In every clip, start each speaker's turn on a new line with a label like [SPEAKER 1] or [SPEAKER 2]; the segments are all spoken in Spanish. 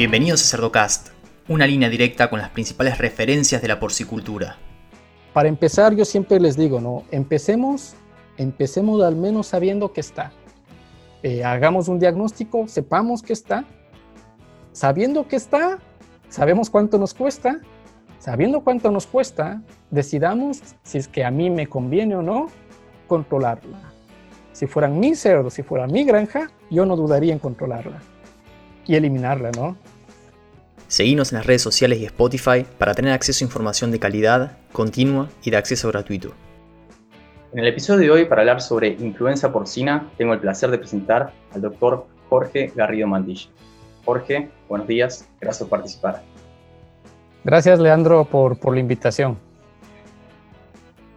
[SPEAKER 1] Bienvenidos a Cerdocast, una línea directa con las principales referencias de la porcicultura.
[SPEAKER 2] Para empezar, yo siempre les digo, ¿no? Empecemos, empecemos al menos sabiendo que está. Eh, hagamos un diagnóstico, sepamos que está. Sabiendo que está, sabemos cuánto nos cuesta. Sabiendo cuánto nos cuesta, decidamos si es que a mí me conviene o no controlarla. Si fueran mis cerdos, si fuera mi granja, yo no dudaría en controlarla y eliminarla, ¿no?
[SPEAKER 1] Seguimos en las redes sociales y Spotify para tener acceso a información de calidad, continua y de acceso gratuito. En el episodio de hoy, para hablar sobre influenza porcina, tengo el placer de presentar al doctor Jorge Garrido Mantilla. Jorge, buenos días, gracias por participar.
[SPEAKER 2] Gracias, Leandro, por, por la invitación.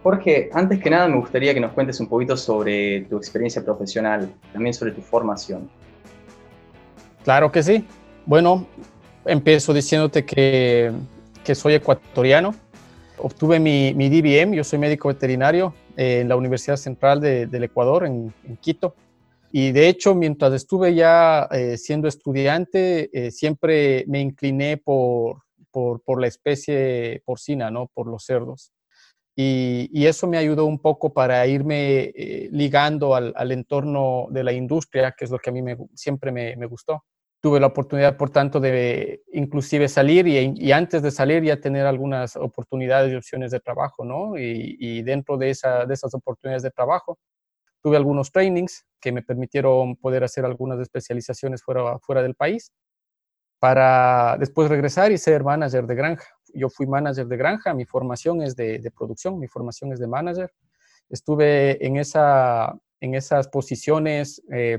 [SPEAKER 1] Jorge, antes que nada me gustaría que nos cuentes un poquito sobre tu experiencia profesional, también sobre tu formación.
[SPEAKER 2] Claro que sí. Bueno, empiezo diciéndote que, que soy ecuatoriano. Obtuve mi, mi, DBM, yo soy médico veterinario eh, en la Universidad Central de, del Ecuador, en, en, Quito. Y de hecho, mientras estuve ya eh, siendo estudiante, eh, siempre me incliné por, por, por, la especie porcina, ¿no? por los cerdos. Y, y eso me ayudó un poco para irme ligando al, al, entorno de la industria, que es lo que a mí me, siempre me, me gustó tuve la oportunidad, por tanto, de inclusive salir y, antes de salir ya tener algunas oportunidades y opciones de trabajo, ¿no? Y, dentro de, esa, de esas oportunidades de trabajo, tuve algunos trainings que me permitieron poder hacer algunas especializaciones fuera, fuera del país para después regresar y ser manager de granja. Yo fui manager de granja, mi formación es de, producción, mi formación es de manager. Estuve en, esa, en esas posiciones eh,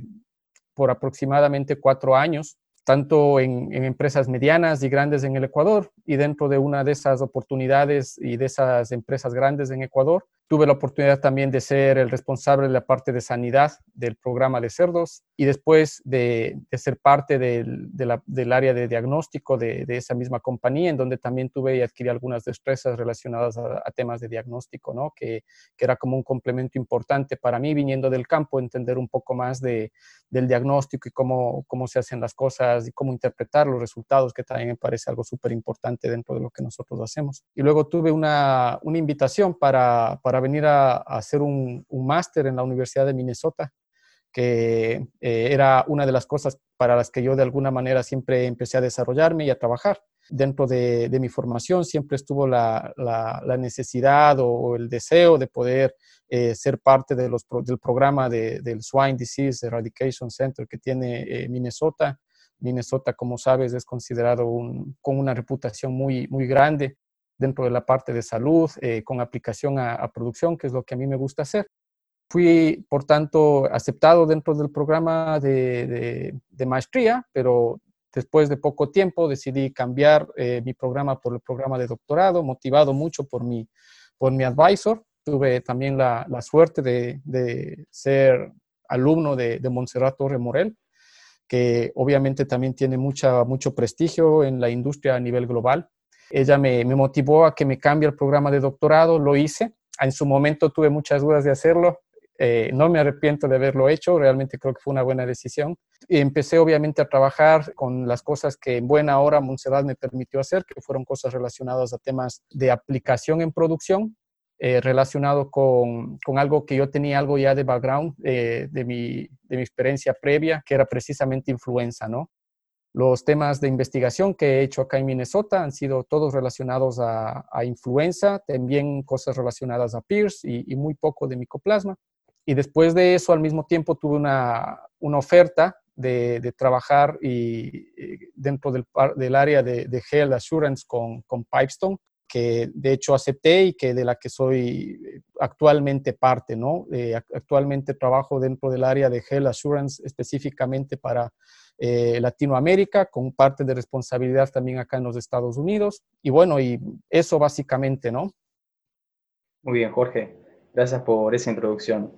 [SPEAKER 2] por aproximadamente cuatro años, tanto en, en, empresas medianas y grandes en el Ecuador y dentro de una de esas oportunidades y de esas empresas grandes en Ecuador, Tuve la oportunidad también de ser el responsable de la parte de sanidad del programa de cerdos y después de, de ser parte del, de la, del, área de diagnóstico de, de, esa misma compañía, en donde también tuve y adquirí algunas destrezas relacionadas a, a temas de diagnóstico, ¿no? que, que, era como un complemento importante para mí viniendo del campo, entender un poco más de, del diagnóstico y cómo, cómo se hacen las cosas y cómo interpretar los resultados, que también me parece algo súper importante dentro de lo que nosotros hacemos. Y luego tuve una, una invitación para, para venir a, a hacer un, un máster en la Universidad de Minnesota, que eh, era una de las cosas para las que yo de alguna manera siempre empecé a desarrollarme y a trabajar. Dentro de, de mi formación siempre estuvo la, la, la necesidad o, o, el deseo de poder eh, ser parte de los, del programa de, del Swine Disease Eradication Center que tiene eh, Minnesota. Minnesota, como sabes, es considerado un, con una reputación muy, muy grande dentro de la parte de salud, eh, con aplicación a, a, producción, que es lo que a mí me gusta hacer. Fui, por tanto, aceptado dentro del programa de, de, de maestría, pero después de poco tiempo decidí cambiar eh, mi programa por el programa de doctorado, motivado mucho por mi, por mi advisor. Tuve también la, la suerte de, de, ser alumno de, de Montserrat Torre Morel, que obviamente también tiene mucha, mucho prestigio en la industria a nivel global. Ella me, motivó a que me cambie el programa de doctorado, lo hice. En su momento tuve muchas dudas de hacerlo, eh, no me arrepiento de haberlo hecho, realmente creo que fue una buena decisión. Y empecé obviamente a trabajar con las cosas que en buena hora Montserrat me permitió hacer, que fueron cosas relacionadas a temas de aplicación en producción, eh, relacionado con, con, algo que yo tenía algo ya de background, eh, de, mi, de mi experiencia previa, que era precisamente influenza, ¿no? Los temas de investigación que he hecho acá en Minnesota han sido todos relacionados a, a influenza, también cosas relacionadas a PIRS y, y, muy poco de micoplasma. Y después de eso, al mismo tiempo, tuve una, una oferta de, de, trabajar y, dentro del, del, área de, de Health Assurance con, con Pipestone, que de hecho acepté y que de la que soy actualmente parte, ¿no? Eh, actualmente trabajo dentro del área de Health Assurance específicamente para eh, Latinoamérica, con parte de responsabilidad también acá en los Estados Unidos. Y bueno, y eso básicamente, ¿no?
[SPEAKER 1] Muy bien, Jorge. Gracias por esa introducción.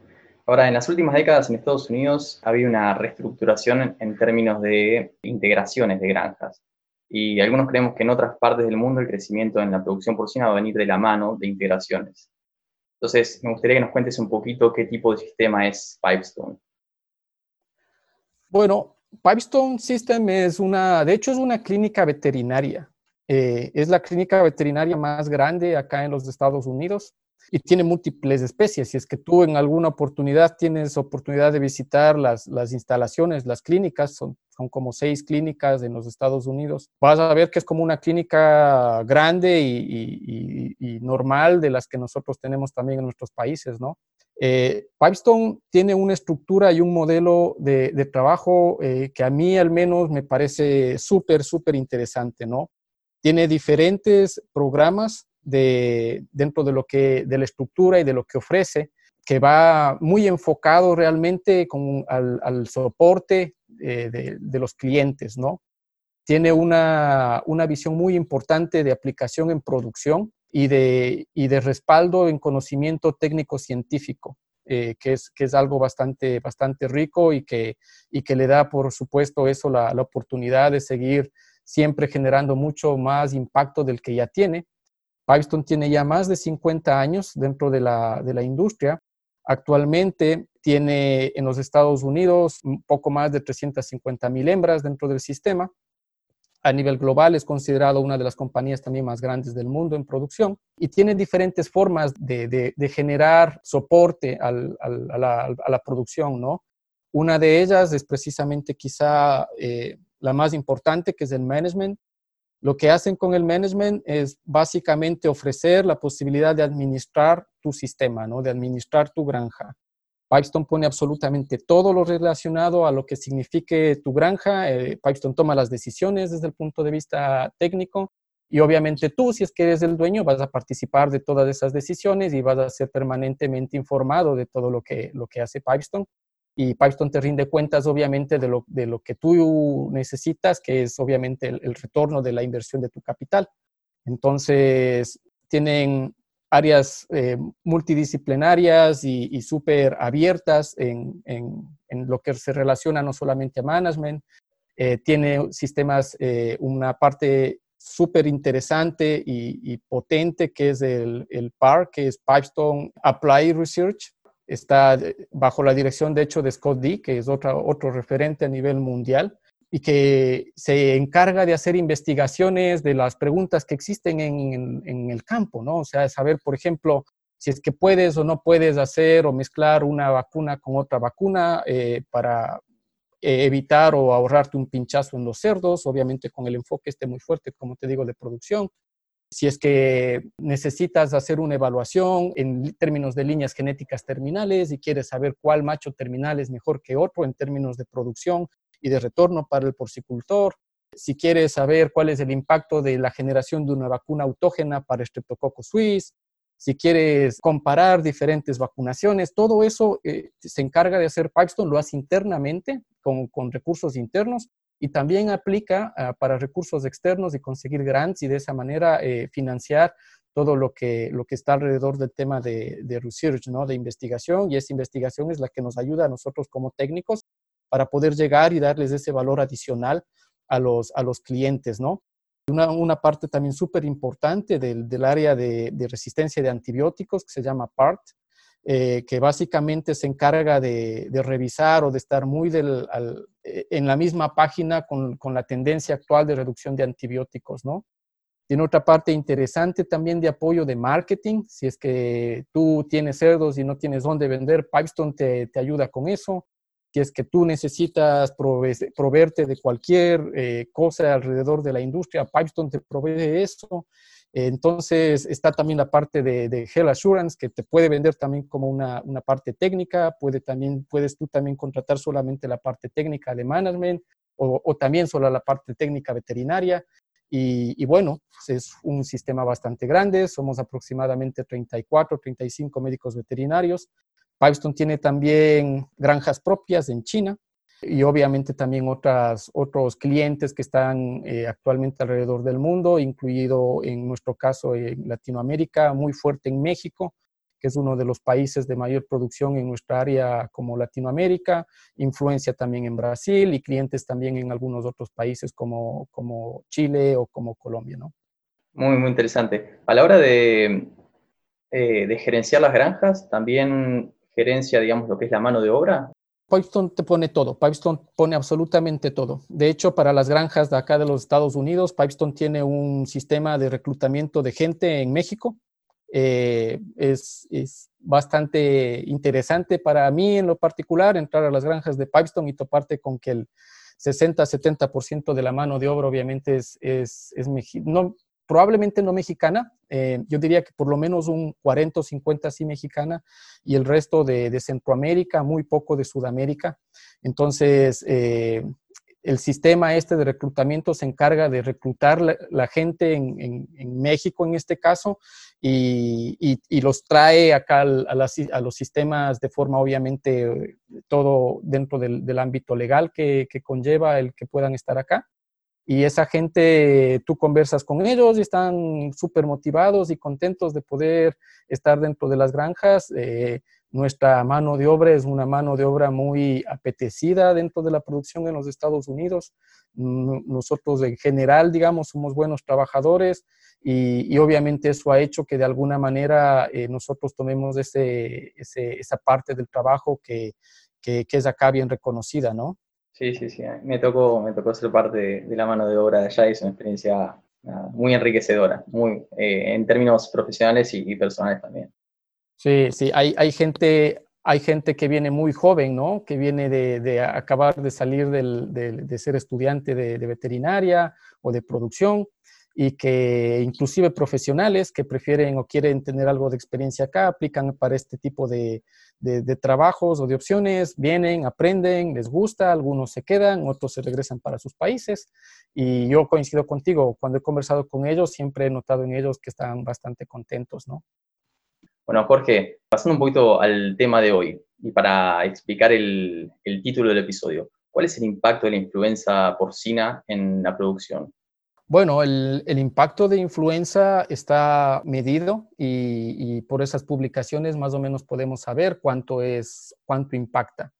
[SPEAKER 1] Ahora, en las últimas décadas en Estados Unidos ha habido una reestructuración en términos de integraciones de granjas. Y algunos creemos que en otras partes del mundo el crecimiento en la producción porcina va a venir de la mano de integraciones. Entonces, me gustaría que nos cuentes un poquito qué tipo de sistema es Pipestone.
[SPEAKER 2] Bueno, Pipestone System es una, de hecho es una clínica veterinaria. Eh, es la clínica veterinaria más grande acá en los Estados Unidos y tiene múltiples especies. Si es que tú en alguna oportunidad tienes oportunidad de visitar las, las instalaciones, las clínicas, son, son como seis clínicas en los Estados Unidos, vas a ver que es como una clínica grande y, y, normal de las que nosotros tenemos también en nuestros países, ¿no? Eh, Pipestone tiene una estructura y un modelo de, trabajo eh, que a mí al menos me parece súper, súper interesante, ¿no? Tiene diferentes programas de, dentro de, lo que, de la estructura y de lo que ofrece, que va muy enfocado realmente con, al, soporte eh, de, de, los clientes, ¿no? Tiene una, una, visión muy importante de aplicación en producción y de, y de respaldo en conocimiento técnico-científico, eh, que, es, que es algo bastante, bastante rico y que, y que le da, por supuesto, eso la, la oportunidad de seguir siempre generando mucho más impacto del que ya tiene. Pipestone tiene ya más de 50 años dentro de la, de la industria. Actualmente tiene en los Estados Unidos un poco más de 350 mil hembras dentro del sistema. A nivel global es considerado una de las compañías también más grandes del mundo en producción y tiene diferentes formas de, generar soporte a, la, producción, ¿no? Una de ellas es precisamente quizá eh, la más importante, que es el management. Lo que hacen con el management es básicamente ofrecer la posibilidad de administrar tu sistema, ¿no? de administrar tu granja. Pipestone pone absolutamente todo lo relacionado a lo que signifique tu granja. Eh, Pipestone toma las decisiones desde el punto de vista técnico y obviamente tú, si es que eres el dueño, vas a participar de todas esas decisiones y vas a ser permanentemente informado de todo lo que, lo que hace Pipestone y Pipestone te rinde cuentas obviamente de lo, de lo que tú necesitas, que es obviamente el, retorno de la inversión de tu capital. Entonces, tienen áreas eh, multidisciplinarias y, y súper abiertas en, en, lo que se relaciona no solamente a management, eh, tiene sistemas, eh, una parte súper interesante y, potente que es el, el PAR, que es Pipestone Applied Research, está bajo la dirección, de hecho, de Scott D, que es otro, otro referente a nivel mundial y que se encarga de hacer investigaciones de las preguntas que existen en, el campo, ¿no? O sea, saber, por ejemplo, si es que puedes o no puedes hacer o mezclar una vacuna con otra vacuna eh, para eh, evitar o ahorrarte un pinchazo en los cerdos, obviamente con el enfoque este muy fuerte, como te digo, de producción. Si es que necesitas hacer una evaluación en términos de líneas genéticas terminales y quieres saber cuál macho terminal es mejor que otro en términos de producción y de retorno para el porcicultor, si quieres saber cuál es el impacto de la generación de una vacuna autógena para Streptococcus suis, si quieres comparar diferentes vacunaciones, todo eso eh, se encarga de hacer Pipestone, lo hace internamente con, con recursos internos y también aplica uh, para recursos externos y conseguir grants y de esa manera eh, financiar todo lo que, lo que está alrededor del tema de, de, research, ¿no? de investigación, y esa investigación es la que nos ayuda a nosotros como técnicos para poder llegar y darles ese valor adicional a los, a los clientes. ¿no? Una, una parte también súper importante del, del, área de, de, resistencia de antibióticos que se llama PART, eh, que básicamente se encarga de, de, revisar o de estar muy del, al, eh, en la misma página con, con, la tendencia actual de reducción de antibióticos, ¿no? Tiene otra parte interesante también de apoyo de marketing. Si es que tú tienes cerdos y no tienes dónde vender, Pipestone te, te ayuda con eso. Si es que tú necesitas proveerte de cualquier eh, cosa alrededor de la industria, Pipestone te provee eso. Entonces está también la parte de, de Health Assurance que te puede vender también como una, una, parte técnica, puede también, puedes tú también contratar solamente la parte técnica de management o, también solo la parte técnica veterinaria. Y, y, bueno, pues es un sistema bastante grande, somos aproximadamente 34, 35 médicos veterinarios. Pipestone tiene también granjas propias en China, y obviamente también otras, otros clientes que están eh, actualmente alrededor del mundo, incluido en nuestro caso en Latinoamérica, muy fuerte en México, que es uno de los países de mayor producción en nuestra área como Latinoamérica, influencia también en Brasil y clientes también en algunos otros países como, como Chile o como Colombia. ¿no?
[SPEAKER 1] Muy, muy interesante. A la hora de, eh, de gerenciar las granjas, también gerencia, digamos, lo que es la mano de obra
[SPEAKER 2] Pipestone te pone todo, Pipestone pone absolutamente todo. De hecho, para las granjas de acá de los Estados Unidos, Pipestone tiene un sistema de reclutamiento de gente en México. Eh, es, es, bastante interesante para mí en lo particular entrar a las granjas de Pipestone y toparte con que el 60-70% de la mano de obra obviamente es, es, es no, probablemente no mexicana, eh, yo diría que por lo menos un 40 o 50 sí mexicana y el resto de, Centroamérica, muy poco de Sudamérica. Entonces, eh, el sistema este de reclutamiento se encarga de reclutar la, gente en, México en este caso y, los trae acá a, los sistemas de forma obviamente todo dentro del, ámbito legal que, conlleva el que puedan estar acá y esa gente, tú conversas con ellos y están súper motivados y contentos de poder estar dentro de las granjas. Eh, nuestra mano de obra es una mano de obra muy apetecida dentro de la producción en los Estados Unidos. Nosotros en general, digamos, somos buenos trabajadores y, obviamente eso ha hecho que de alguna manera eh, nosotros tomemos ese, esa parte del trabajo que, que, que es acá bien reconocida, ¿no?
[SPEAKER 1] Sí, sí, sí. Me tocó, me tocó ser parte de, la mano de obra de allá y es una experiencia muy enriquecedora, muy, eh, en términos profesionales y, personales también.
[SPEAKER 2] Sí, sí, hay, hay, gente, hay gente que viene muy joven, ¿no? Que viene de, acabar de salir de, ser estudiante de, veterinaria o de producción y que inclusive profesionales que prefieren o quieren tener algo de experiencia acá, aplican para este tipo de, de, trabajos o de opciones, vienen, aprenden, les gusta, algunos se quedan, otros se regresan para sus países. Y yo coincido contigo, cuando he conversado con ellos, siempre he notado en ellos que están bastante contentos, ¿no?
[SPEAKER 1] Bueno, Jorge, pasando un poquito al tema de hoy y para explicar el, el título del episodio, ¿cuál es el impacto de la influenza porcina en la producción?
[SPEAKER 2] Bueno, el, impacto de influenza está medido y, por esas publicaciones más o menos podemos saber cuánto es, cuánto impacta.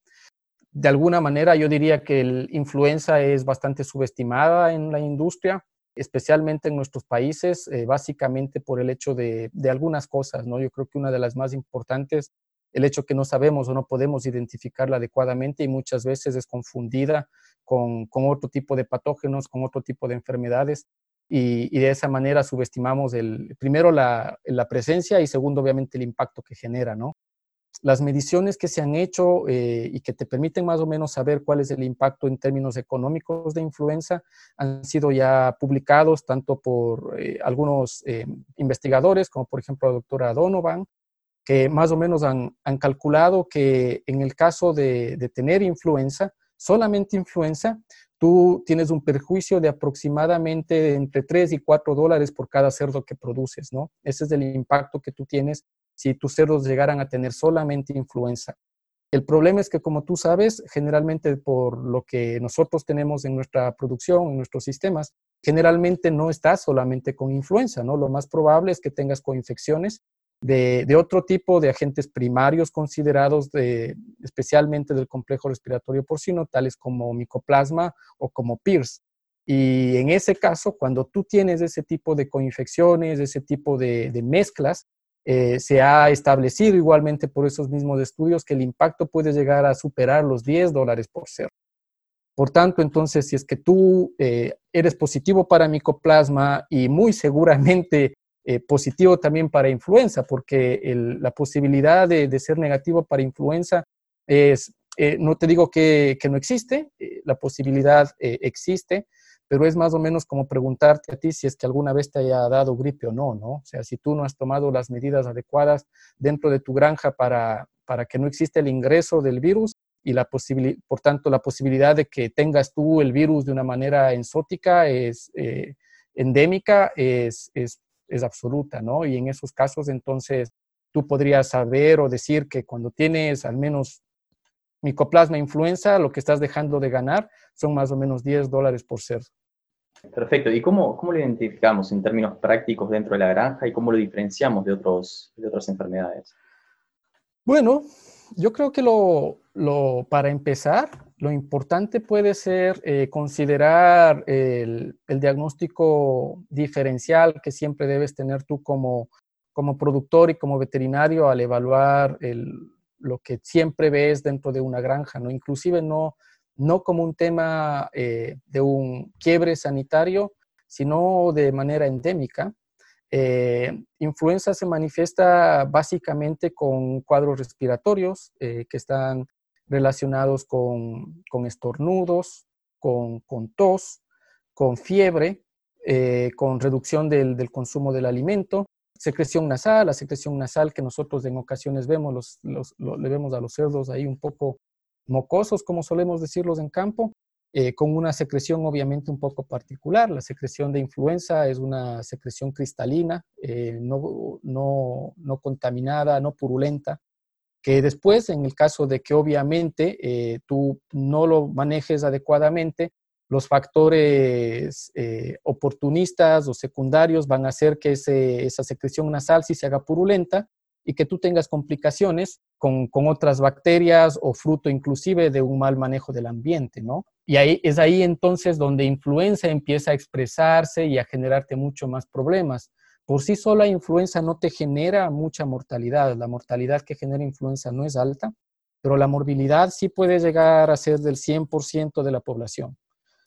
[SPEAKER 2] De alguna manera yo diría que la influenza es bastante subestimada en la industria, especialmente en nuestros países, eh, básicamente por el hecho de, de algunas cosas, ¿no? Yo creo que una de las más importantes el hecho que no sabemos o no podemos identificarla adecuadamente y muchas veces es confundida con, otro tipo de patógenos, con otro tipo de enfermedades y, de esa manera subestimamos el, primero la, presencia y segundo obviamente el impacto que genera, ¿no? Las mediciones que se han hecho eh, y que te permiten más o menos saber cuál es el impacto en términos económicos de influenza han sido ya publicados tanto por eh, algunos eh, investigadores como por ejemplo la doctora Donovan, que más o menos han, calculado que en el caso de, tener influenza, solamente influenza, tú tienes un perjuicio de aproximadamente entre 3 y 4 dólares por cada cerdo que produces, ¿no? Ese es el impacto que tú tienes si tus cerdos llegaran a tener solamente influenza. El problema es que, como tú sabes, generalmente por lo que nosotros tenemos en nuestra producción, en nuestros sistemas, generalmente no estás solamente con influenza, ¿no? Lo más probable es que tengas coinfecciones de, otro tipo de agentes primarios considerados de, especialmente del complejo respiratorio porcino, tales como micoplasma o como PIRS. Y en ese caso, cuando tú tienes ese tipo de coinfecciones, ese tipo de, mezclas, eh, se ha establecido igualmente por esos mismos estudios que el impacto puede llegar a superar los 10 dólares por ser. Por tanto, entonces, si es que tú eh, eres positivo para micoplasma y muy seguramente eh, positivo también para influenza, porque la posibilidad de, ser negativo para influenza es, eh, no te digo que, no existe, eh, la posibilidad existe, pero es más o menos como preguntarte a ti si es que alguna vez te haya dado gripe o no, ¿no? O sea, si tú no has tomado las medidas adecuadas dentro de tu granja para, para que no existe el ingreso del virus y la por tanto la posibilidad de que tengas tú el virus de una manera ensótica es endémica es, es es absoluta, ¿no? Y en esos casos, entonces, tú podrías saber o decir que cuando tienes al menos micoplasma influenza, lo que estás dejando de ganar son más o menos 10 dólares por ser.
[SPEAKER 1] Perfecto. ¿Y cómo, cómo lo identificamos en términos prácticos dentro de la granja y cómo lo diferenciamos de, otros, de otras enfermedades?
[SPEAKER 2] Bueno, yo creo que lo, lo, para empezar, lo importante puede ser eh, considerar el, diagnóstico diferencial que siempre debes tener tú como, como productor y como veterinario al evaluar lo que siempre ves dentro de una granja, ¿no? Inclusive no, no como un tema eh, de un quiebre sanitario, sino de manera endémica. Eh, influenza se manifiesta básicamente con cuadros respiratorios que están relacionados con, con estornudos, con, con, tos, con fiebre, con reducción del, del, consumo del alimento, secreción nasal, la secreción nasal que nosotros en ocasiones vemos, los, le vemos a los cerdos ahí un poco mocosos, como solemos decirlos en campo, eh, con una secreción obviamente un poco particular. La secreción de influenza es una secreción cristalina, eh, no, no, no, contaminada, no purulenta, que después, en el caso de que obviamente eh, tú no lo manejes adecuadamente, los factores eh, oportunistas o secundarios van a hacer que esa secreción nasal sí se haga purulenta y que tú tengas complicaciones con, otras bacterias o fruto inclusive de un mal manejo del ambiente, ¿no? Y ahí, es ahí entonces donde influenza empieza a expresarse y a generarte mucho más problemas. Por sí sola influenza no te genera mucha mortalidad, la mortalidad que genera influenza no es alta, pero la morbilidad sí puede llegar a ser del 100% de la población.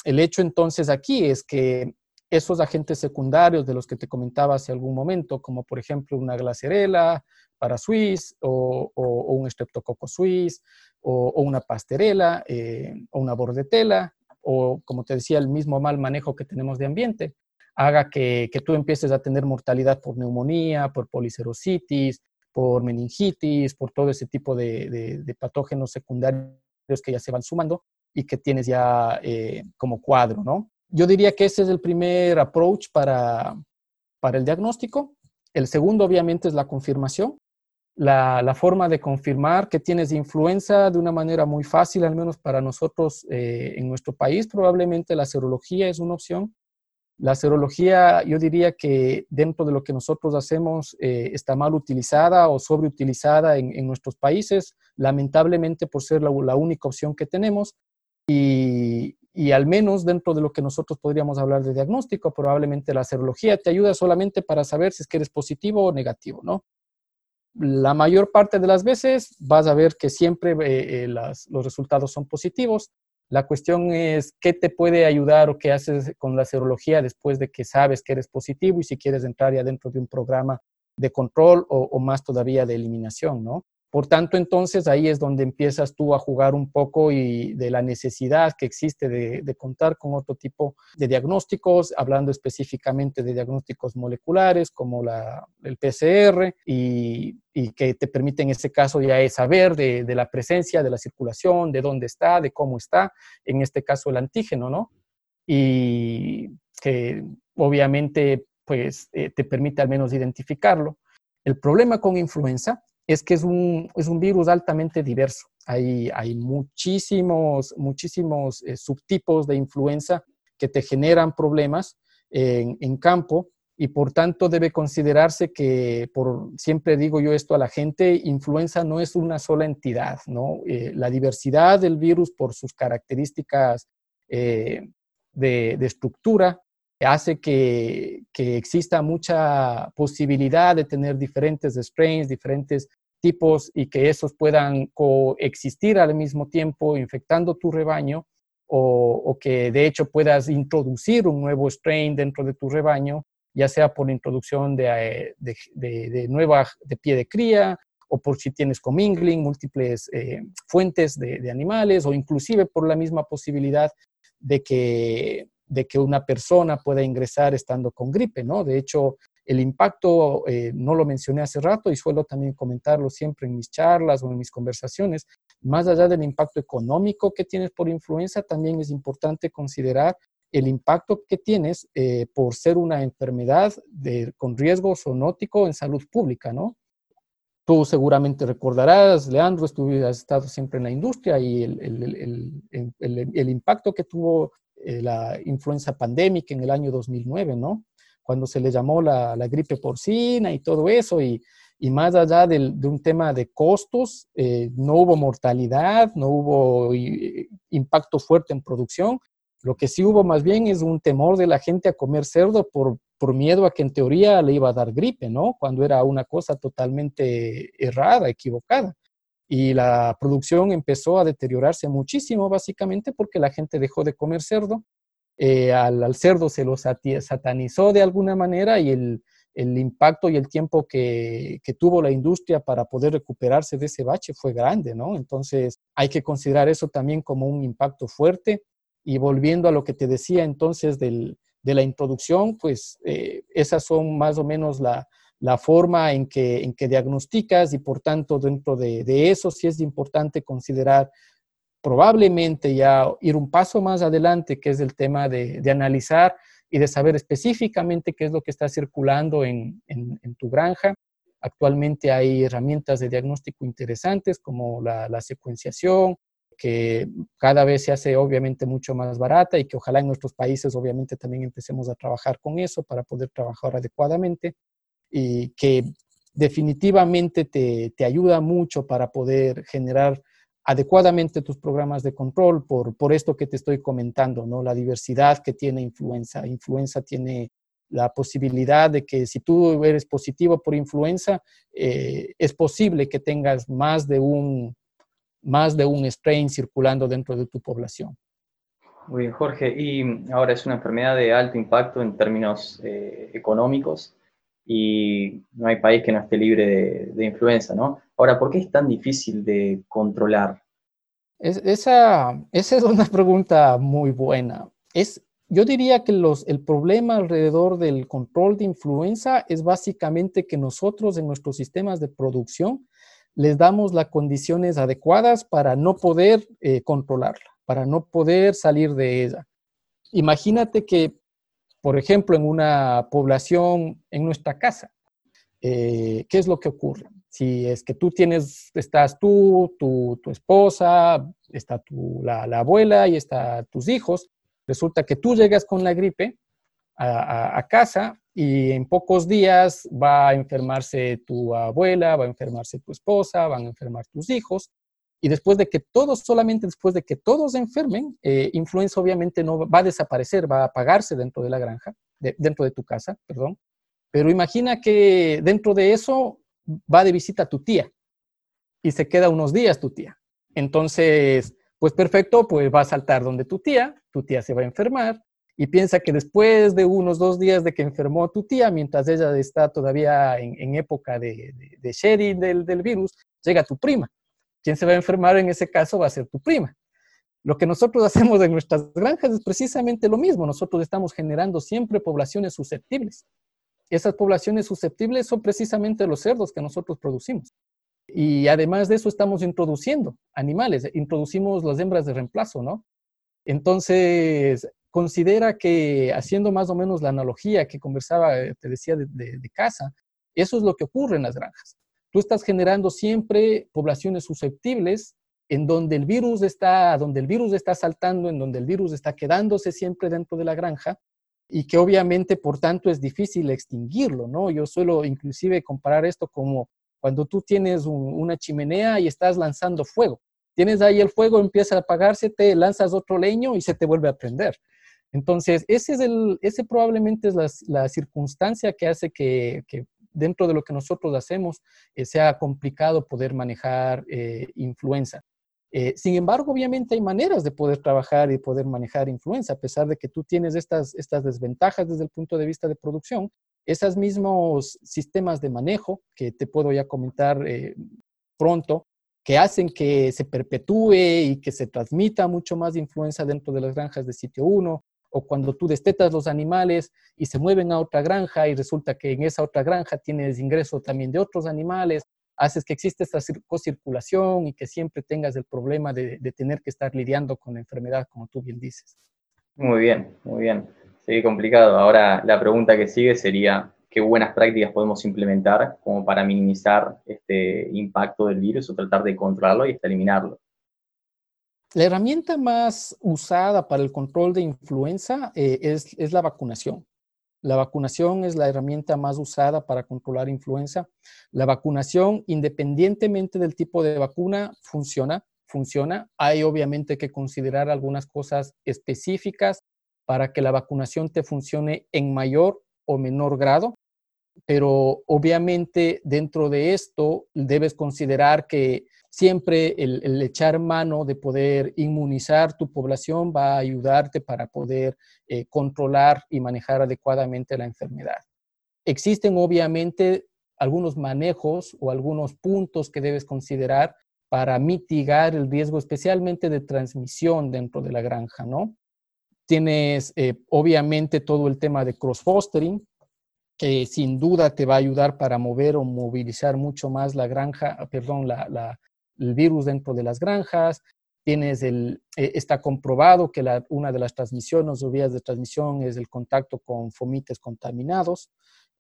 [SPEAKER 2] El hecho entonces aquí es que esos agentes secundarios de los que te comentaba hace algún momento, como por ejemplo una glacerela para Swiss o, un streptococo Swiss o, una pasterela eh, o una bordetela o como te decía el mismo mal manejo que tenemos de ambiente, haga que, tú empieces a tener mortalidad por neumonía, por policerositis, por meningitis, por todo ese tipo de patógenos secundarios que ya se van sumando y que tienes ya eh, como cuadro, ¿no? Yo diría que ese es el primer approach para, para el diagnóstico. El segundo, obviamente, es la confirmación. La, la, forma de confirmar que tienes influenza de una manera muy fácil, al menos para nosotros eh, en nuestro país, probablemente la serología es una opción. La serología, yo diría que dentro de lo que nosotros hacemos eh, está mal utilizada o sobreutilizada en, nuestros países, lamentablemente por ser la, única opción que tenemos. Y, al menos dentro de lo que nosotros podríamos hablar de diagnóstico, probablemente la serología te ayuda solamente para saber si es que eres positivo o negativo, ¿no? La mayor parte de las veces vas a ver que siempre eh, eh, los resultados son positivos. La cuestión es qué te puede ayudar o qué haces con la serología después de que sabes que eres positivo y si quieres entrar ya dentro de un programa de control o, más todavía de eliminación, ¿no? Por tanto, entonces ahí es donde empiezas tú a jugar un poco y de la necesidad que existe de, contar con otro tipo de diagnósticos, hablando específicamente de diagnósticos moleculares como la, el PCR y, que te permiten en ese caso ya saber de, la presencia, de la circulación, de dónde está, de cómo está, en este caso el antígeno, ¿no? Y que obviamente pues eh, te permite al menos identificarlo. El problema con influenza es que es un, es un virus altamente diverso. Hay, hay muchísimos, muchísimos eh, subtipos de influenza que te generan problemas en, campo y por tanto debe considerarse que, por, siempre digo yo esto a la gente, influenza no es una sola entidad, ¿no? Eh, la diversidad del virus por sus características eh, de, de, estructura hace que, que, exista mucha posibilidad de tener diferentes strains, diferentes tipos y que esos puedan coexistir al mismo tiempo infectando tu rebaño o, que de hecho puedas introducir un nuevo strain dentro de tu rebaño, ya sea por introducción de, eh, de, de, nueva de pie de cría o por si tienes commingling, múltiples eh, fuentes de, animales o inclusive por la misma posibilidad de que, de que una persona pueda ingresar estando con gripe, ¿no? De hecho, el impacto, eh, no lo mencioné hace rato y suelo también comentarlo siempre en mis charlas o en mis conversaciones, más allá del impacto económico que tienes por influenza, también es importante considerar el impacto que tienes eh, por ser una enfermedad con riesgo zoonótico en salud pública, ¿no? Tú seguramente recordarás, Leandro, has estado siempre en la industria y el, el impacto que tuvo eh, la influenza pandémica en el año 2009, ¿no? Cuando se le llamó la, gripe porcina y todo eso, y, más allá de un tema de costos, eh, no hubo mortalidad, no hubo impacto fuerte en producción. Lo que sí hubo más bien es un temor de la gente a comer cerdo por, por miedo a que en teoría le iba a dar gripe, ¿no? Cuando era una cosa totalmente errada, equivocada. y la producción empezó a deteriorarse muchísimo, básicamente porque la gente dejó de comer cerdo, eh, al, cerdo se lo satanizó de alguna manera y el, impacto y el tiempo que, que, tuvo la industria para poder recuperarse de ese bache fue grande, ¿no? Entonces hay que considerar eso también como un impacto fuerte. Y volviendo a lo que te decía entonces del, de la introducción, pues eh, esas son más o menos la, la forma en que, en que diagnosticas y por tanto dentro de, eso sí es importante considerar probablemente ya ir un paso más adelante, que es el tema de, analizar y de saber específicamente qué es lo que está circulando en, tu granja. Actualmente hay herramientas de diagnóstico interesantes como la, secuenciación, que cada vez se hace obviamente mucho más barata y que ojalá en nuestros países obviamente también empecemos a trabajar con eso para poder trabajar adecuadamente y que definitivamente te, te, ayuda mucho para poder generar adecuadamente tus programas de control por, por esto que te estoy comentando, ¿no? La diversidad que tiene influenza. Influenza tiene la posibilidad de que si tú eres positivo por influenza, eh, es posible que tengas más de, un, más de un strain circulando dentro de tu población.
[SPEAKER 1] Muy bien, Jorge. Y ahora es una enfermedad de alto impacto en términos eh, económicos y no hay país que no esté libre de, influenza, ¿no? Ahora, ¿por qué es tan difícil de controlar?
[SPEAKER 2] esa, esa es una pregunta muy buena. Es, yo diría que el problema alrededor del control de influenza es básicamente que nosotros en nuestros sistemas de producción les damos las condiciones adecuadas para no poder eh, controlarla, para no poder salir de ella. Imagínate que por ejemplo, en una población, en nuestra casa, eh, ¿qué es lo que ocurre? Si es que tú tienes, estás tú, tu, esposa, está tu, la, abuela y está tus hijos, resulta que tú llegas con la gripe a, a, casa y en pocos días va a enfermarse tu abuela, va a enfermarse tu esposa, van a enfermar tus hijos y después de que todos, solamente después de que todos enfermen, eh, influenza obviamente no va a desaparecer, va a apagarse dentro de la granja, dentro de tu casa, perdón. Pero imagina que dentro de eso va de visita tu tía y se queda unos días tu tía. Entonces, pues perfecto, pues va a saltar donde tu tía, tu tía se va a enfermar y piensa que después de unos dos días de que enfermó tu tía, mientras ella está todavía en, época de, sharing del, del virus, llega tu prima quien se va a enfermar en ese caso va a ser tu prima. Lo que nosotros hacemos en nuestras granjas es precisamente lo mismo. Nosotros estamos generando siempre poblaciones susceptibles. Esas poblaciones susceptibles son precisamente los cerdos que nosotros producimos. Y además de eso estamos introduciendo animales, introducimos las hembras de reemplazo, ¿no? Entonces, considera que haciendo más o menos la analogía que conversaba, te decía, de, de casa, eso es lo que ocurre en las granjas tú estás generando siempre poblaciones susceptibles en donde el virus está, donde el virus está saltando, en donde el virus está quedándose siempre dentro de la granja y que obviamente por tanto es difícil extinguirlo, ¿no? Yo suelo inclusive comparar esto como cuando tú tienes una chimenea y estás lanzando fuego. Tienes ahí el fuego, empieza a apagarse, te lanzas otro leño y se te vuelve a prender. Entonces, ese, es el, ese probablemente es la, circunstancia que hace que, que, dentro de lo que nosotros hacemos eh, sea complicado poder manejar eh, influenza. Eh, sin embargo, obviamente hay maneras de poder trabajar y poder manejar influenza, a pesar de que tú tienes estas, estas desventajas desde el punto de vista de producción. Esos mismos sistemas de manejo que te puedo ya comentar pronto, que hacen que se perpetúe y que se transmita mucho más influenza dentro de las granjas de sitio 1, o cuando tú destetas los animales y se mueven a otra granja y resulta que en esa otra granja tienes ingreso también de otros animales, haces que exista esta circulación y que siempre tengas el problema de, tener que estar lidiando con la enfermedad, como tú bien dices.
[SPEAKER 1] Muy bien, muy bien. Sigue complicado. Ahora la pregunta que sigue sería, ¿qué buenas prácticas podemos implementar como para minimizar este impacto del virus o tratar de controlarlo y hasta eliminarlo?
[SPEAKER 2] La herramienta más usada para el control de influenza eh, es, la vacunación. La vacunación es la herramienta más usada para controlar influenza. La vacunación, independientemente del tipo de vacuna, funciona. Funciona. Hay obviamente que considerar algunas cosas específicas para que la vacunación te funcione en mayor o menor grado, pero obviamente dentro de esto debes considerar que siempre el, echar mano de poder inmunizar tu población va a ayudarte para poder eh, controlar y manejar adecuadamente la enfermedad. Existen obviamente algunos manejos o algunos puntos que debes considerar para mitigar el riesgo, especialmente de transmisión dentro de la granja, ¿no? Tienes eh, obviamente todo el tema de cross-fostering, que sin duda te va a ayudar para mover o movilizar mucho más la granja, perdón, el virus dentro de las granjas. Tienes el, eh, está comprobado que una de las transmisiones o vías de transmisión es el contacto con fomites contaminados.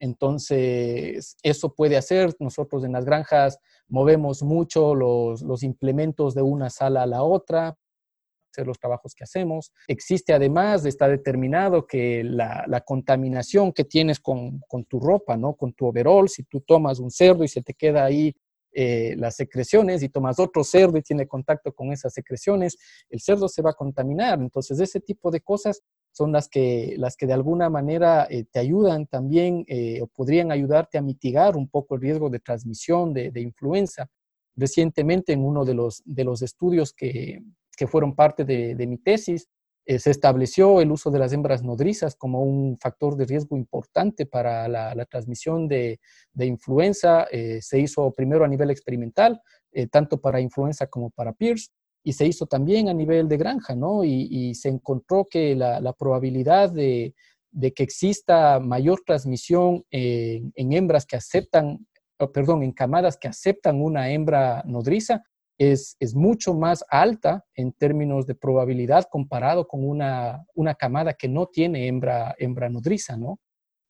[SPEAKER 2] Entonces, eso puede hacer. Nosotros en las granjas movemos mucho los, los implementos de una sala a la otra hacer los trabajos que hacemos. Existe además, está determinado que la, la contaminación que tienes con, con, tu ropa, ¿no? Con tu overall, si tú tomas un cerdo y se te queda ahí eh, las secreciones y tomas otro cerdo y tiene contacto con esas secreciones, el cerdo se va a contaminar. Entonces, ese tipo de cosas son las que, las que de alguna manera eh, te ayudan también eh, o podrían ayudarte a mitigar un poco el riesgo de transmisión de, de influenza. Recientemente, en uno de los, de los estudios que, que fueron parte de, mi tesis, se estableció el uso de las hembras nodrizas como un factor de riesgo importante para la, transmisión de, influenza. Eh, se hizo primero a nivel experimental, eh, tanto para influenza como para PIRS, y se hizo también a nivel de granja, ¿no? Y, se encontró que la, probabilidad de, que exista mayor transmisión en, hembras que aceptan, perdón, en camadas que aceptan una hembra nodriza es, mucho más alta en términos de probabilidad comparado con una, una camada que no tiene hembra, hembra nodriza, ¿no?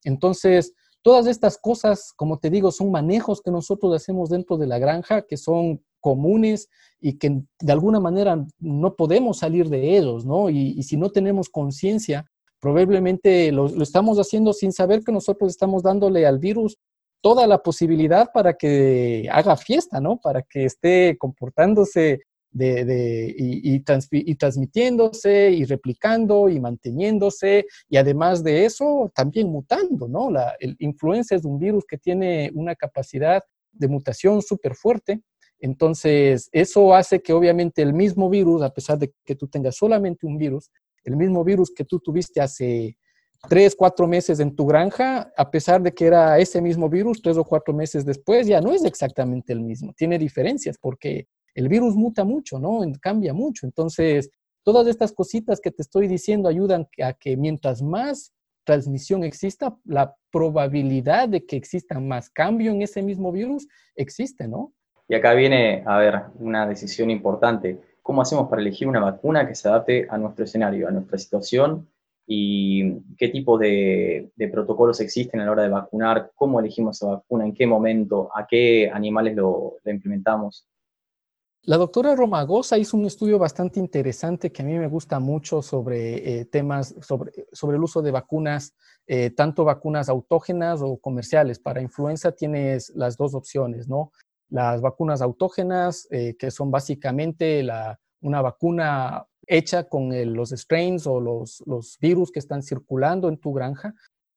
[SPEAKER 2] Entonces, todas estas cosas, como te digo, son manejos que nosotros hacemos dentro de la granja, que son comunes y que de alguna manera no podemos salir de ellos, ¿no? Y, si no tenemos conciencia, probablemente lo, lo, estamos haciendo sin saber que nosotros estamos dándole al virus toda la posibilidad para que haga fiesta, ¿no? Para que esté comportándose de, y, y, transmitiéndose y replicando y manteniéndose y además de eso también mutando, ¿no? La el influenza es un virus que tiene una capacidad de mutación súper fuerte. Entonces, eso hace que obviamente el mismo virus, a pesar de que tú tengas solamente un virus, el mismo virus que tú tuviste hace tres, cuatro meses en tu granja, a pesar de que era ese mismo virus, tres o cuatro meses después, ya no es exactamente el mismo. Tiene diferencias porque el virus muta mucho, ¿no? Cambia mucho. Entonces, todas estas cositas que te estoy diciendo ayudan a que mientras más transmisión exista, la probabilidad de que exista más cambio en ese mismo virus existe, ¿no?
[SPEAKER 1] Y acá viene, a ver, una decisión importante. ¿Cómo hacemos para elegir una vacuna que se adapte a nuestro escenario, a nuestra situación y qué tipo de, protocolos existen a la hora de vacunar, cómo elegimos esa vacuna, en qué momento, a qué animales lo, implementamos.
[SPEAKER 2] La doctora Romagosa hizo un estudio bastante interesante que a mí me gusta mucho sobre eh, temas, sobre, sobre, el uso de vacunas, eh, tanto vacunas autógenas o comerciales. Para influenza tienes las dos opciones, ¿no? Las vacunas autógenas, eh, que son básicamente la, una vacuna hecha con los strains o los, virus que están circulando en tu granja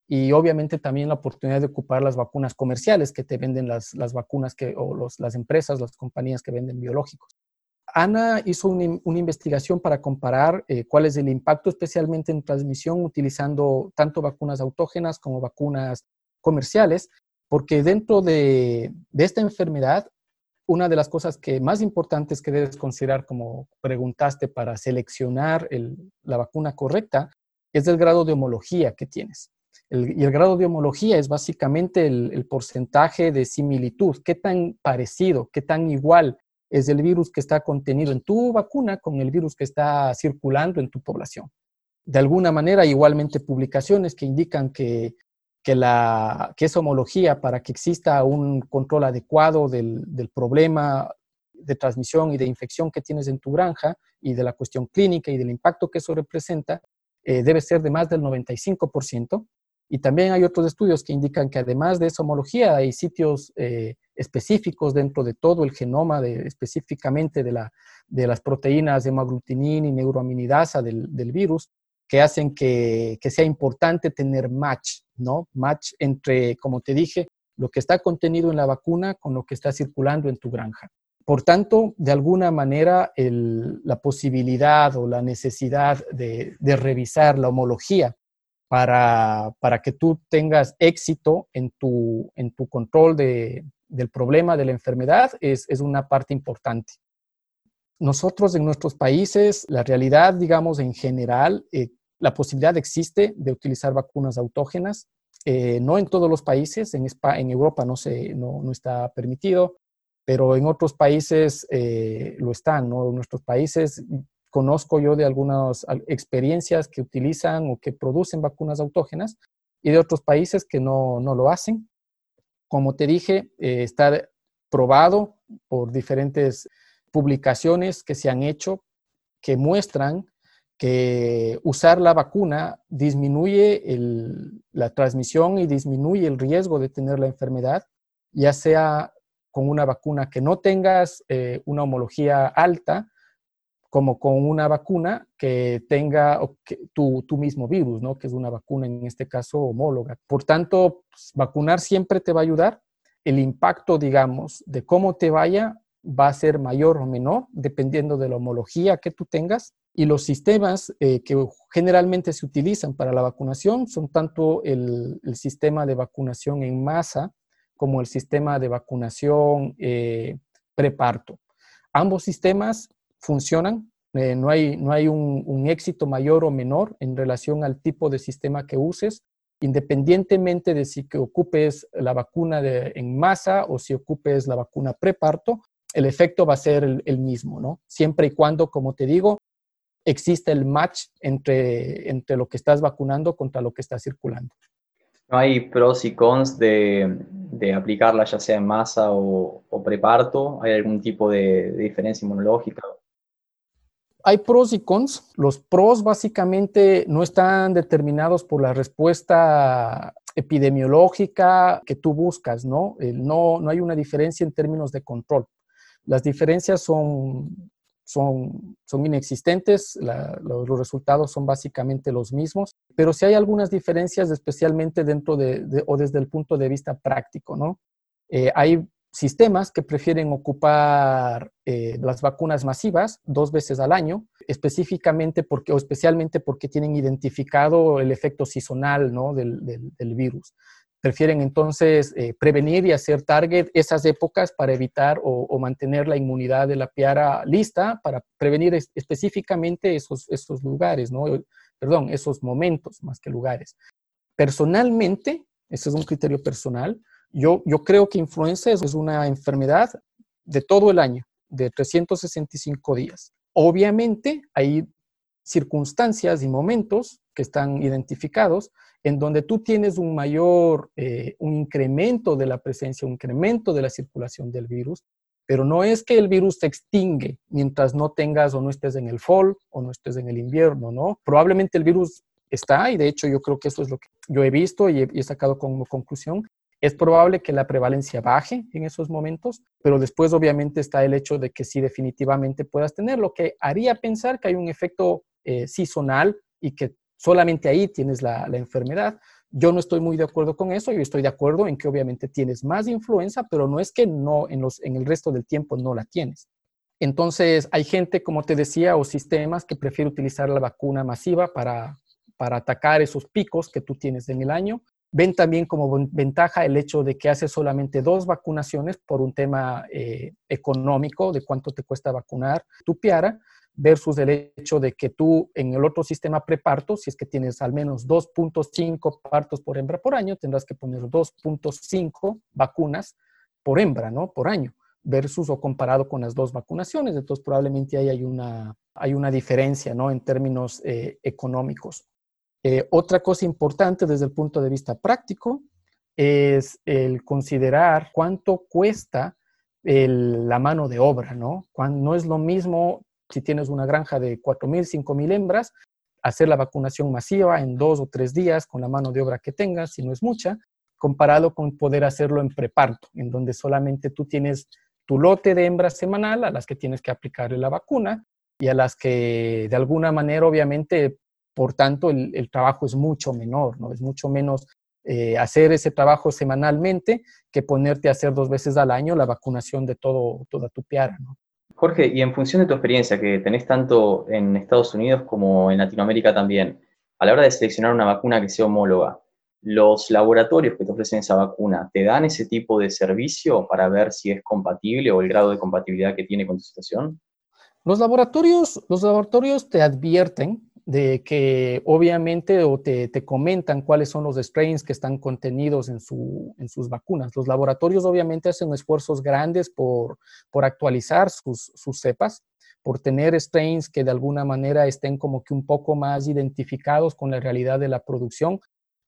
[SPEAKER 2] y obviamente también la oportunidad de ocupar las vacunas comerciales que te venden las, vacunas que, o las empresas, las compañías que venden biológicos. Ana hizo una, investigación para comparar eh, cuál es el impacto especialmente en transmisión utilizando tanto vacunas autógenas como vacunas comerciales, porque dentro de, de esta enfermedad una de las cosas que más importantes que debes considerar, como preguntaste, para seleccionar la vacuna correcta, es el grado de homología que tienes. y el grado de homología es básicamente el, porcentaje de similitud, qué tan parecido, qué tan igual es el virus que está contenido en tu vacuna con el virus que está circulando en tu población. De alguna manera, igualmente publicaciones que indican que que, la, que esa homología para que exista un control adecuado del, del, problema de transmisión y de infección que tienes en tu granja y de la cuestión clínica y del impacto que eso representa, eh, debe ser de más del 95%. Y también hay otros estudios que indican que además de esa homología hay sitios eh, específicos dentro de todo el genoma, específicamente de, la, de las proteínas de hemaglutinina y neuroaminidasa del, del virus, que hacen que, que, sea importante tener match, ¿no? Match entre, como te dije, lo que está contenido en la vacuna con lo que está circulando en tu granja. Por tanto, de alguna manera, la posibilidad o la necesidad de, revisar la homología para, que tú tengas éxito en tu, en tu control del problema de la enfermedad es, una parte importante. Nosotros en nuestros países, la realidad, digamos, en general, eh, la posibilidad existe de utilizar vacunas autógenas. Eh, no en todos los países, en, en Europa no, se, no está permitido pero en otros países eh, lo están, ¿no? En nuestros países conozco yo de algunas experiencias que utilizan o que producen vacunas autógenas y de otros países que no, no lo hacen. Como te dije, eh, está probado por diferentes publicaciones que se han hecho que muestran que usar la vacuna disminuye la transmisión y disminuye el riesgo de tener la enfermedad, ya sea con una vacuna que no tengas eh, una homología alta, como con una vacuna que tenga tu, mismo virus, ¿no? que es una vacuna en este caso homóloga. Por tanto, pues, vacunar siempre te va a ayudar. El impacto, digamos, de cómo te vaya va a ser mayor o menor dependiendo de la homología que tú tengas. Y los sistemas eh, que generalmente se utilizan para la vacunación son tanto el, sistema de vacunación en masa, como el sistema de vacunación eh, preparto. Ambos sistemas funcionan, eh, no hay, no hay un, éxito mayor o menor en relación al tipo de sistema que uses, independientemente de si que ocupes la vacuna de, en masa o si ocupes la vacuna preparto, el efecto va a ser el, el, mismo, ¿no? Siempre y cuando, como te digo, exista el match entre, entre lo que estás vacunando contra lo que está circulando.
[SPEAKER 1] ¿No hay pros y cons de, aplicarla ya sea en masa o, preparto? ¿Hay algún tipo de, diferencia inmunológica?
[SPEAKER 2] Hay pros y cons. Los pros básicamente no están determinados por la respuesta epidemiológica que tú buscas, ¿no? no, no hay una diferencia en términos de control. Las diferencias son son, son inexistentes, los, resultados son básicamente los mismos, pero sí hay algunas diferencias, especialmente dentro de, o desde el punto de vista práctico, ¿no? Eh, hay sistemas que prefieren ocupar eh, las vacunas masivas dos veces al año, específicamente porque, o especialmente porque tienen identificado el efecto sazonal ¿no? del, del virus prefieren entonces eh, prevenir y hacer target esas épocas para evitar o, mantener la inmunidad de la piara lista para prevenir específicamente esos, esos lugares, ¿no? Perdón, esos momentos más que lugares. Personalmente, ese es un criterio personal, yo, yo creo que influenza es una enfermedad de todo el año, de 365 días. Obviamente hay circunstancias y momentos que están identificados en donde tú tienes un mayor, eh, un incremento de la presencia, un incremento de la circulación del virus, pero no es que el virus se extingue mientras no tengas o no estés en el fall o no estés en el invierno, ¿no? Probablemente el virus está, y de hecho yo creo que eso es lo que yo he visto y he, sacado como conclusión, es probable que la prevalencia baje en esos momentos, pero después obviamente está el hecho de que sí definitivamente puedas tener, lo que haría pensar que hay un efecto eh, y que solamente ahí tienes la, enfermedad. Yo no estoy muy de acuerdo con eso, yo estoy de acuerdo en que obviamente tienes más influenza, pero no es que no en, los, en el resto del tiempo no la tienes. Entonces, hay gente, como te decía, o sistemas que prefieren utilizar la vacuna masiva para, para atacar esos picos que tú tienes en el año. Ven también como ventaja el hecho de que haces solamente dos vacunaciones por un tema eh, económico de cuánto te cuesta vacunar tu piara, versus el hecho de que tú en el otro sistema preparto, si es que tienes al menos 2.5 partos por hembra por año, tendrás que poner 2.5 vacunas por hembra, ¿no? Por año, versus o comparado con las dos vacunaciones. Entonces, probablemente ahí hay una, hay una diferencia, ¿no? En términos eh, económicos. Eh, otra cosa importante desde el punto de vista práctico es el considerar cuánto cuesta la mano de obra, ¿no? no es lo mismo si tienes una granja de 4.000, 5.000 hembras, hacer la vacunación masiva en dos o tres días con la mano de obra que tengas, si no es mucha, comparado con poder hacerlo en preparto, en donde solamente tú tienes tu lote de hembras semanal a las que tienes que aplicarle la vacuna y a las que de alguna manera, obviamente, por tanto, el, trabajo es mucho menor, ¿no? Es mucho menos eh, hacer ese trabajo semanalmente que ponerte a hacer dos veces al año la vacunación de todo, toda tu piara. ¿no?
[SPEAKER 1] Jorge, y en función de tu experiencia que tenés tanto en Estados Unidos como en Latinoamérica también, a la hora de seleccionar una vacuna que sea homóloga, ¿los laboratorios que te ofrecen esa vacuna te dan ese tipo de servicio para ver si es compatible o el grado de compatibilidad que tiene con tu situación?
[SPEAKER 2] Los laboratorios, los laboratorios te advierten de que obviamente o te, comentan cuáles son los strains que están contenidos en, su, en sus vacunas. Los laboratorios obviamente hacen esfuerzos grandes por, por actualizar sus, sus cepas, por tener strains que de alguna manera estén como que un poco más identificados con la realidad de la producción,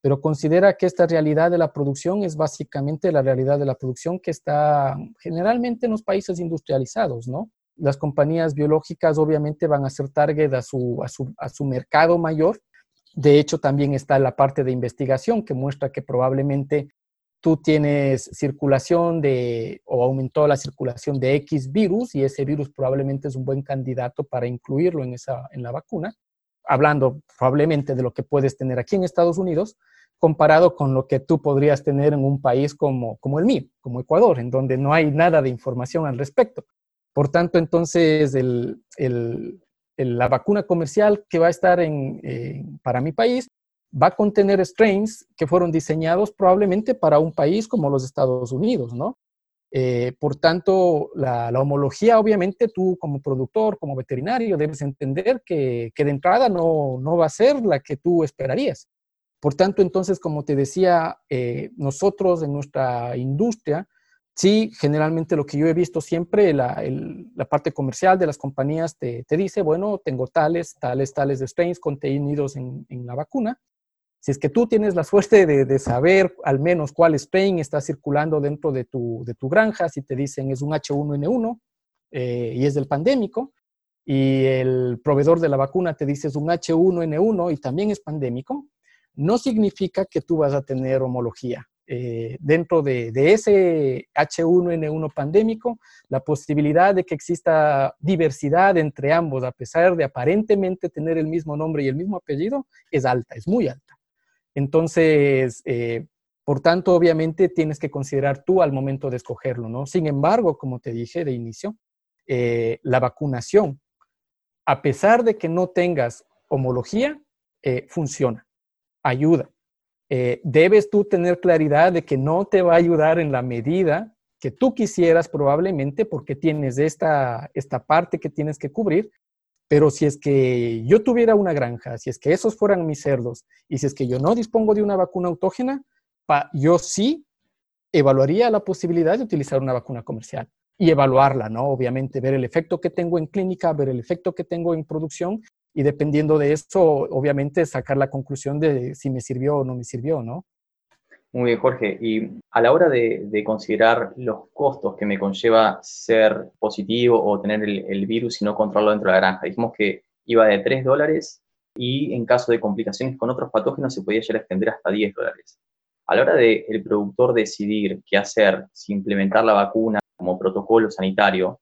[SPEAKER 2] pero considera que esta realidad de la producción es básicamente la realidad de la producción que está generalmente en los países industrializados, ¿no? Las compañías biológicas obviamente van a ser target a su, a su, mercado mayor. De hecho, también está la parte de investigación que muestra que probablemente tú tienes circulación de, o aumentó la circulación de X virus y ese virus probablemente es un buen candidato para incluirlo en, esa, en la vacuna, hablando probablemente de lo que puedes tener aquí en Estados Unidos, comparado con lo que tú podrías tener en un país como, como el mío, como Ecuador, en donde no hay nada de información al respecto. Por tanto, entonces, la vacuna comercial que va a estar para mi país va a contener strains que fueron diseñados probablemente para un país como los Estados Unidos, ¿no? Eh, por tanto, la, homología, obviamente, tú como productor, como veterinario, debes entender que, de entrada no, va a ser la que tú esperarías. Por tanto, entonces, como te decía, eh, nosotros en nuestra industria Sí, generalmente lo que yo he visto siempre, la, parte comercial de las compañías te, dice, bueno, tengo tales, tales, tales de strains contenidos en, la vacuna. Si es que tú tienes la suerte de, saber al menos cuál strain está circulando dentro de tu, de tu granja, si te dicen es un H1N1 eh, y es del pandémico, y el proveedor de la vacuna te dice es un H1N1 y también es pandémico, no significa que tú vas a tener homología. Eh, dentro de, ese H1N1 pandémico, la posibilidad de que exista diversidad entre ambos, a pesar de aparentemente tener el mismo nombre y el mismo apellido, es alta, es muy alta. Entonces, eh, por tanto, obviamente tienes que considerar tú al momento de escogerlo, ¿no? Sin embargo, como te dije de inicio, eh, la vacunación, a pesar de que no tengas homología, funciona, ayuda. Eh, debes tú tener claridad de que no te va a ayudar en la medida que tú quisieras probablemente porque tienes esta, esta parte que tienes que cubrir, pero si es que yo tuviera una granja, si es que esos fueran mis cerdos y si es que yo no dispongo de una vacuna autógena, yo sí evaluaría la posibilidad de utilizar una vacuna comercial y evaluarla, ¿no? Obviamente, ver el efecto que tengo en clínica, ver el efecto que tengo en producción y dependiendo de eso, obviamente, sacar la conclusión de si me sirvió o no me sirvió, ¿no?
[SPEAKER 1] Muy bien, Jorge. Y a la hora de, considerar los costos que me conlleva ser positivo o tener el, virus y no controlarlo dentro de la granja, dijimos que iba de 3 dólares y en caso de complicaciones con otros patógenos se podía llegar a extender hasta 10 dólares. A la hora del el productor decidir qué hacer, si implementar la vacuna como protocolo sanitario,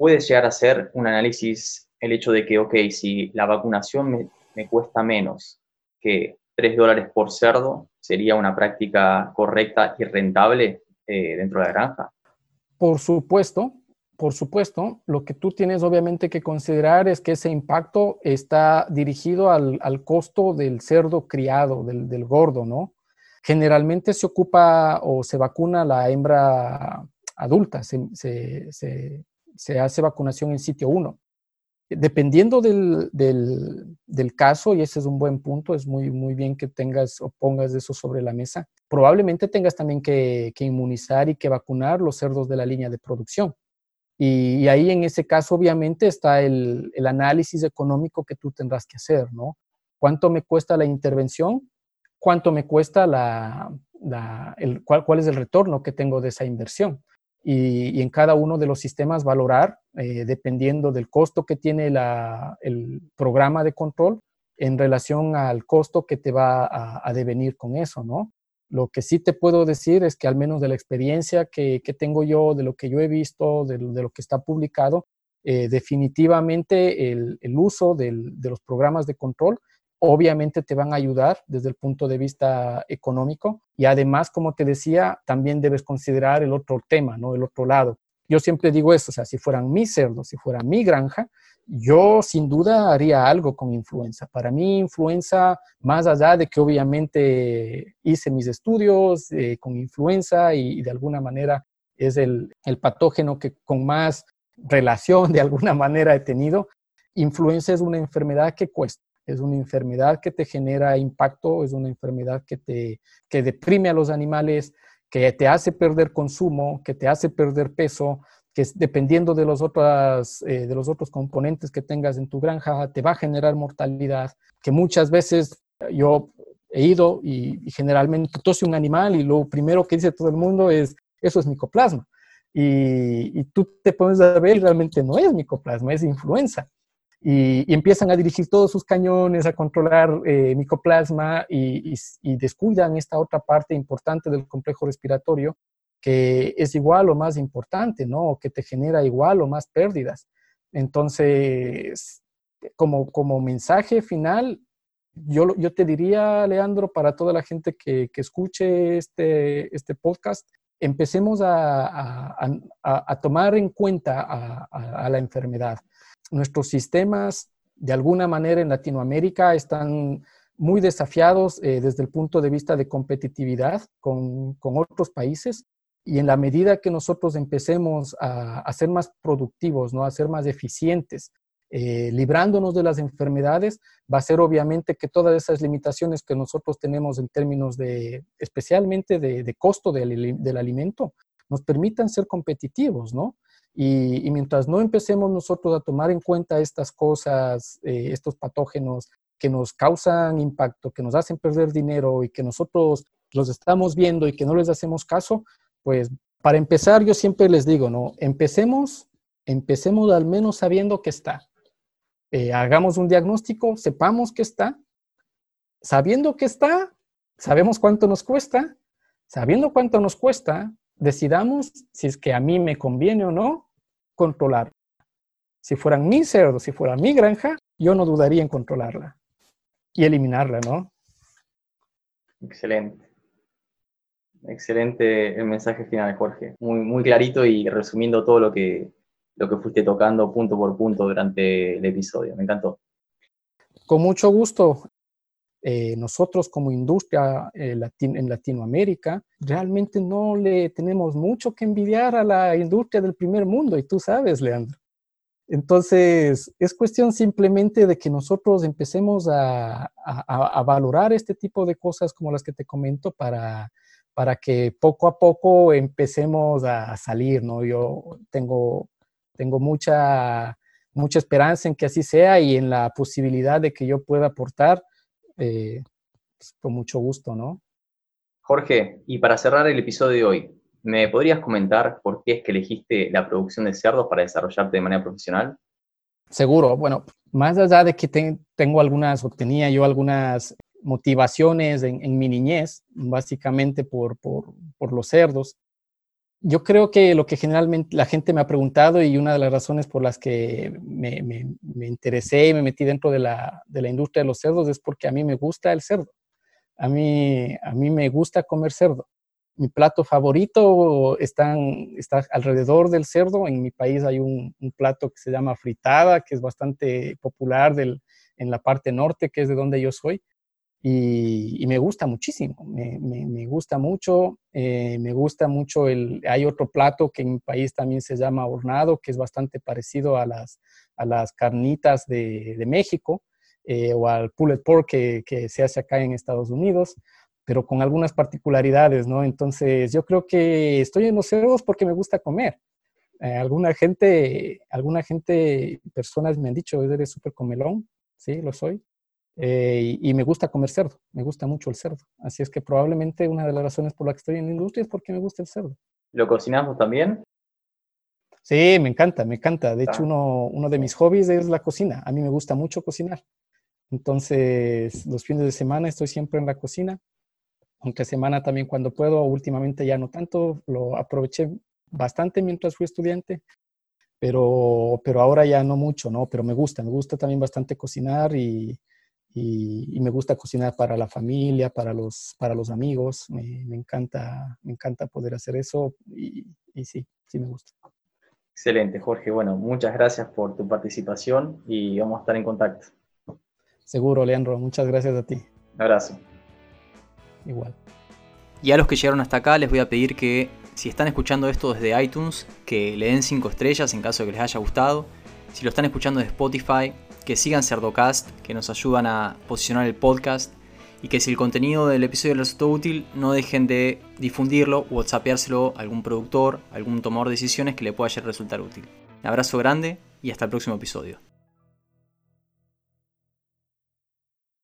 [SPEAKER 1] puede llegar a ser un análisis el hecho de que, ok, si la vacunación me, cuesta menos que 3 dólares por cerdo, ¿sería una práctica correcta y rentable eh, dentro de la granja?
[SPEAKER 2] Por supuesto, por supuesto, lo que tú tienes obviamente que considerar es que ese impacto está dirigido al, costo del cerdo criado, del, gordo, ¿no? Generalmente se ocupa o se vacuna la hembra adulta, se, se hace vacunación en sitio 1 dependiendo del, del, caso, y ese es un buen punto, es muy, muy bien que tengas o pongas eso sobre la mesa, probablemente tengas también que, inmunizar y que vacunar los cerdos de la línea de producción. Y, ahí en ese caso, obviamente, está el, el, análisis económico que tú tendrás que hacer, ¿no? ¿Cuánto me cuesta la intervención? ¿Cuánto me cuesta la, la el, cuál, cuál es el retorno que tengo de esa inversión? Y, en cada uno de los sistemas valorar, eh, dependiendo del costo que tiene el programa de control en relación al costo que te va a, devenir con eso, ¿no? Lo que sí te puedo decir es que al menos de la experiencia que, tengo yo, de lo que yo he visto, de, lo que está publicado, eh, definitivamente el, uso de los programas de control obviamente te van a ayudar desde el punto de vista económico y además, como te decía, también debes considerar el otro tema, ¿no? El otro lado. Yo siempre digo esto, o sea, si fueran mis cerdos, si fuera mi granja, yo sin duda haría algo con influenza. Para mí, influenza, más allá de que obviamente hice mis estudios eh, con influenza y, de alguna manera es el, el patógeno que con más relación de alguna manera he tenido, influenza es una enfermedad que cuesta es una enfermedad que te genera impacto, es una enfermedad que te que deprime a los animales, que te hace perder consumo, que te hace perder peso, que dependiendo de los, otros, eh, de los otros componentes que tengas en tu granja, te va a generar mortalidad, que muchas veces yo he ido y, generalmente tose un animal y lo primero que dice todo el mundo es, eso es micoplasma. Y, y tú te pones a ver realmente no es micoplasma, es influenza y, empiezan a dirigir todos sus cañones a controlar eh, micoplasma y, descuidan esta otra parte importante del complejo respiratorio que es igual o más importante, ¿no? Que te genera igual o más pérdidas. Entonces, como, como mensaje final, yo, yo te diría, Leandro, para toda la gente que, que escuche este, este podcast, empecemos a, a, a, tomar en cuenta a, la enfermedad nuestros sistemas, de alguna manera en Latinoamérica, están muy desafiados eh, desde el punto de vista de competitividad con, otros países. Y en la medida que nosotros empecemos a, ser más productivos, ¿no? a ser más eficientes, eh, librándonos de las enfermedades, va a ser obviamente que todas esas limitaciones que nosotros tenemos en términos de, especialmente de, costo del, del, alimento, nos permitan ser competitivos, ¿no? Y, mientras no empecemos nosotros a tomar en cuenta estas cosas, eh, estos patógenos que nos causan impacto, que nos hacen perder dinero y que nosotros los estamos viendo y que no les hacemos caso, pues para empezar yo siempre les digo, ¿no? Empecemos, empecemos al menos sabiendo que está. Eh, hagamos un diagnóstico, sepamos que está. Sabiendo que está, sabemos cuánto nos cuesta. Sabiendo cuánto nos cuesta, decidamos si es que a mí me conviene o no controlar. Si fueran mis cerdos, si fuera mi granja, yo no dudaría en controlarla y eliminarla, ¿no?
[SPEAKER 1] Excelente. Excelente el mensaje final, Jorge. Muy, muy clarito y resumiendo todo lo que, lo que fuiste tocando punto por punto durante el episodio. Me encantó.
[SPEAKER 2] Con mucho gusto. Eh, nosotros como industria eh, en Latinoamérica realmente no le tenemos mucho que envidiar a la industria del primer mundo y tú sabes, Leandro. Entonces, es cuestión simplemente de que nosotros empecemos a, valorar este tipo de cosas como las que te comento para, para que poco a poco empecemos a salir, ¿no? Yo tengo, tengo mucha, mucha esperanza en que así sea y en la posibilidad de que yo pueda aportar eh, pues, con mucho gusto, ¿no?
[SPEAKER 1] Jorge, y para cerrar el episodio de hoy, ¿me podrías comentar por qué es que elegiste la producción de cerdos para desarrollarte de manera profesional?
[SPEAKER 2] Seguro, bueno, más allá de que tengo algunas, o tenía yo algunas motivaciones en, mi niñez, básicamente por, por, por, los cerdos, yo creo que lo que generalmente la gente me ha preguntado y una de las razones por las que me, me, interesé y me metí dentro de la, de la, industria de los cerdos es porque a mí me gusta el cerdo. A mí, a mí me gusta comer cerdo. Mi plato favorito está alrededor del cerdo. En mi país hay un, un, plato que se llama fritada, que es bastante popular del, en la parte norte, que es de donde yo soy y, me gusta muchísimo, me, me, gusta mucho, eh, me gusta mucho el, hay otro plato que en mi país también se llama hornado, que es bastante parecido a las, a las carnitas de, de México eh, o al pulled pork que, que, se hace acá en Estados Unidos, pero con algunas particularidades, ¿no? Entonces yo creo que estoy en los cerdos porque me gusta comer. Eh, alguna gente, alguna gente, personas me han dicho, eres súper comelón, sí, lo soy. Eh, y, me gusta comer cerdo, me gusta mucho el cerdo. Así es que probablemente una de las razones por las que estoy en la industria es porque me gusta el cerdo.
[SPEAKER 1] ¿Lo cocinamos también?
[SPEAKER 2] Sí, me encanta, me encanta. De hecho, uno, uno de mis hobbies es la cocina. A mí me gusta mucho cocinar. Entonces, los fines de semana estoy siempre en la cocina. Aunque semana también cuando puedo, últimamente ya no tanto, lo aproveché bastante mientras fui estudiante, pero, pero ahora ya no mucho, ¿no? Pero me gusta, me gusta también bastante cocinar y, y, me gusta cocinar para la familia, para los, para los amigos. Me, encanta, me encanta poder hacer eso y, y sí, sí me gusta.
[SPEAKER 1] Excelente, Jorge. Bueno, muchas gracias por tu participación y vamos a estar en contacto.
[SPEAKER 2] Seguro, Leandro. Muchas gracias a ti.
[SPEAKER 1] Un abrazo.
[SPEAKER 2] Igual.
[SPEAKER 3] Y a los que llegaron hasta acá les voy a pedir que si están escuchando esto desde iTunes, que le den 5 estrellas en caso de que les haya gustado. Si lo están escuchando de Spotify, que sigan Cerdocast, que nos ayudan a posicionar el podcast. Y que si el contenido del episodio les resultó útil, no dejen de difundirlo o whatsappeárselo a algún productor, algún tomador de decisiones que le pueda resultar útil. Un abrazo grande y hasta el próximo episodio.